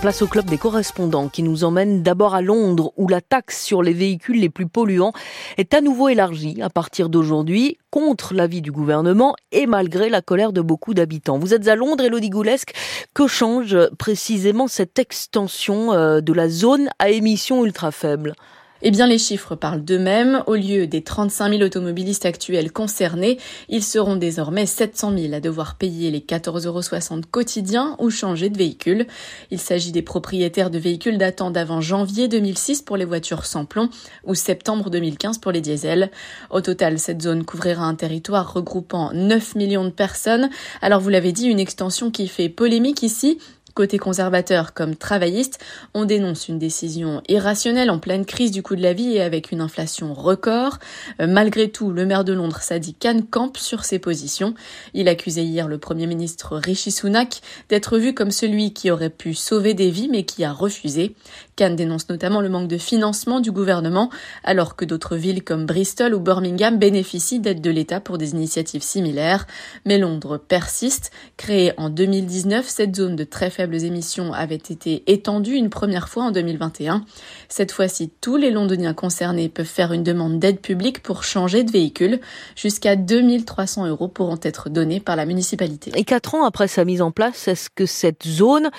Place au club des correspondants qui nous emmène d'abord à Londres où la taxe sur les véhicules les plus polluants est à nouveau élargie à partir d'aujourd'hui contre l'avis du gouvernement et malgré la colère de beaucoup d'habitants. Vous êtes à Londres, Elodie Goulesque. Que change précisément cette extension euh, de la zone à émissions ultra faibles? Eh bien, les chiffres parlent d'eux-mêmes. Au lieu des 35 000 automobilistes actuels concernés, ils seront désormais 700 000 à devoir payer les 14,60 euros quotidiens ou changer de véhicule. Il s'agit des propriétaires de véhicules datant d'avant janvier 2006 pour les voitures sans plomb ou septembre 2015 pour les diesels. Au total, cette zone couvrira un territoire regroupant 9 millions de personnes. Alors, vous l'avez dit, une extension qui fait polémique ici Côté conservateur comme travailliste, on dénonce une décision irrationnelle en pleine crise du coût de la vie et avec une inflation record. Euh, malgré tout, le maire de Londres, Sadiq Khan, campe sur ses positions. Il accusait hier le premier ministre Rishi Sunak d'être vu comme celui qui aurait pu sauver des vies mais qui a refusé. Khan dénonce notamment le manque de financement du gouvernement alors que d'autres villes comme Bristol ou Birmingham bénéficient d'aide de l'État pour des initiatives similaires. Mais Londres persiste. Créée en 2019, cette zone de très faible émissions avaient été étendues une première fois en 2021. Cette fois-ci, tous les londoniens concernés peuvent faire une demande d'aide publique pour changer de véhicule. Jusqu'à 2300 euros pourront être donnés par la municipalité. Et quatre ans après sa mise en place, est-ce que cette zone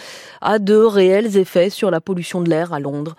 a de réels effets sur la pollution de l'air à Londres?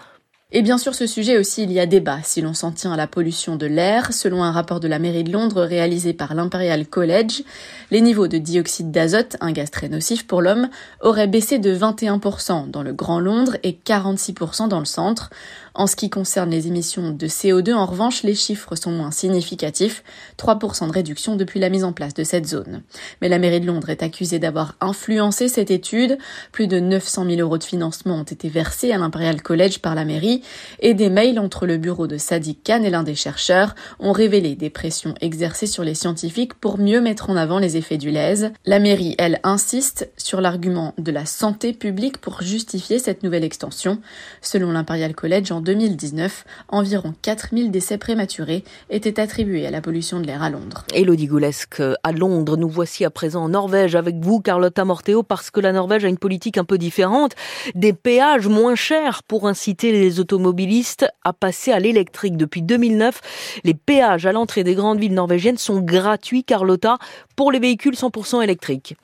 Et bien sûr, ce sujet aussi, il y a débat si l'on s'en tient à la pollution de l'air. Selon un rapport de la mairie de Londres réalisé par l'Imperial College, les niveaux de dioxyde d'azote, un gaz très nocif pour l'homme, auraient baissé de 21% dans le Grand Londres et 46% dans le centre. En ce qui concerne les émissions de CO2, en revanche, les chiffres sont moins significatifs, 3% de réduction depuis la mise en place de cette zone. Mais la mairie de Londres est accusée d'avoir influencé cette étude. Plus de 900 000 euros de financement ont été versés à l'Imperial College par la mairie et des mails entre le bureau de Sadiq Khan et l'un des chercheurs ont révélé des pressions exercées sur les scientifiques pour mieux mettre en avant les effets du lèse. La mairie, elle, insiste sur l'argument de la santé publique pour justifier cette nouvelle extension. Selon l'Imperial College, en 2019, environ 4000 décès prématurés étaient attribués à la pollution de l'air à Londres. Elodie Goulesque, à Londres, nous voici à présent en Norvège avec vous, Carlotta Morteo, parce que la Norvège a une politique un peu différente, des péages moins chers pour inciter les automobilistes à passer à l'électrique. Depuis 2009, les péages à l'entrée des grandes villes norvégiennes sont gratuits, Carlotta, pour les véhicules 100% électriques.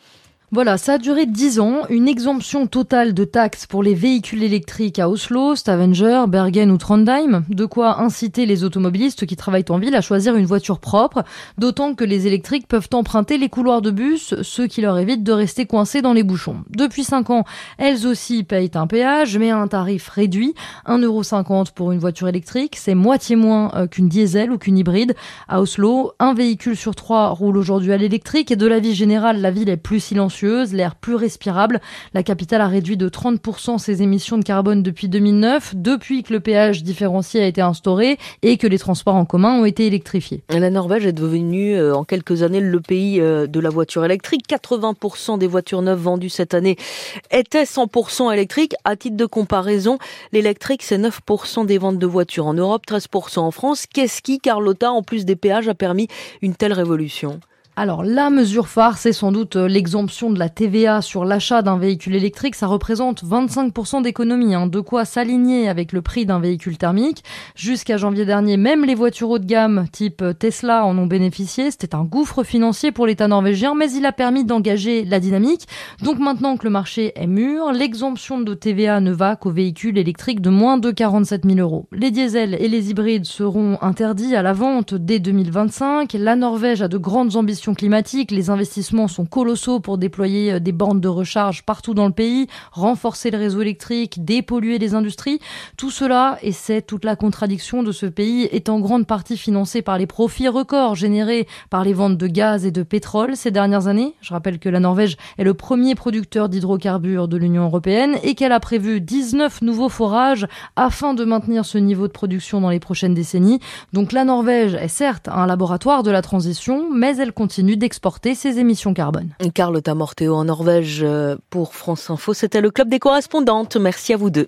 Voilà, ça a duré 10 ans, une exemption totale de taxes pour les véhicules électriques à Oslo, Stavanger, Bergen ou Trondheim, de quoi inciter les automobilistes qui travaillent en ville à choisir une voiture propre, d'autant que les électriques peuvent emprunter les couloirs de bus, ce qui leur évite de rester coincés dans les bouchons. Depuis 5 ans, elles aussi payent un péage, mais à un tarif réduit, 1,50€ pour une voiture électrique, c'est moitié moins euh, qu'une diesel ou qu'une hybride. À Oslo, un véhicule sur trois roule aujourd'hui à l'électrique et de la vie générale, la ville est plus silencieuse l'air plus respirable. La capitale a réduit de 30% ses émissions de carbone depuis 2009, depuis que le péage différencié a été instauré et que les transports en commun ont été électrifiés. La Norvège est devenue euh, en quelques années le pays euh, de la voiture électrique. 80% des voitures neuves vendues cette année étaient 100% électriques. À titre de comparaison, l'électrique, c'est 9% des ventes de voitures en Europe, 13% en France. Qu'est-ce qui, Carlotta, en plus des péages, a permis une telle révolution? Alors la mesure phare, c'est sans doute euh, l'exemption de la TVA sur l'achat d'un véhicule électrique. Ça représente 25% d'économie, hein, de quoi s'aligner avec le prix d'un véhicule thermique. Jusqu'à janvier dernier, même les voitures haut de gamme type euh, Tesla en ont bénéficié. C'était un gouffre financier pour l'État norvégien, mais il a permis d'engager la dynamique. Donc maintenant que le marché est mûr, l'exemption de TVA ne va qu'aux véhicules électriques de moins de 47 000 euros. Les diesels et les hybrides seront interdits à la vente dès 2025. La Norvège a de grandes ambitions climatique. Les investissements sont colossaux pour déployer euh, des bornes de recharge partout dans le pays, renforcer le réseau électrique, dépolluer les industries. Tout cela, et c'est toute la contradiction de ce pays, est en grande partie financé par les profits records générés par les ventes de gaz et de pétrole ces dernières années. Je rappelle que la Norvège est le premier producteur d'hydrocarbures de l'Union européenne et qu'elle a prévu 19 nouveaux forages afin de maintenir ce niveau de production dans les prochaines décennies. Donc la Norvège est certes un laboratoire de la transition, mais elle continue continue d'exporter ses émissions carbone. Carlotta Morteo en Norvège euh, pour France Info. C'était le club des correspondantes. Merci à vous deux.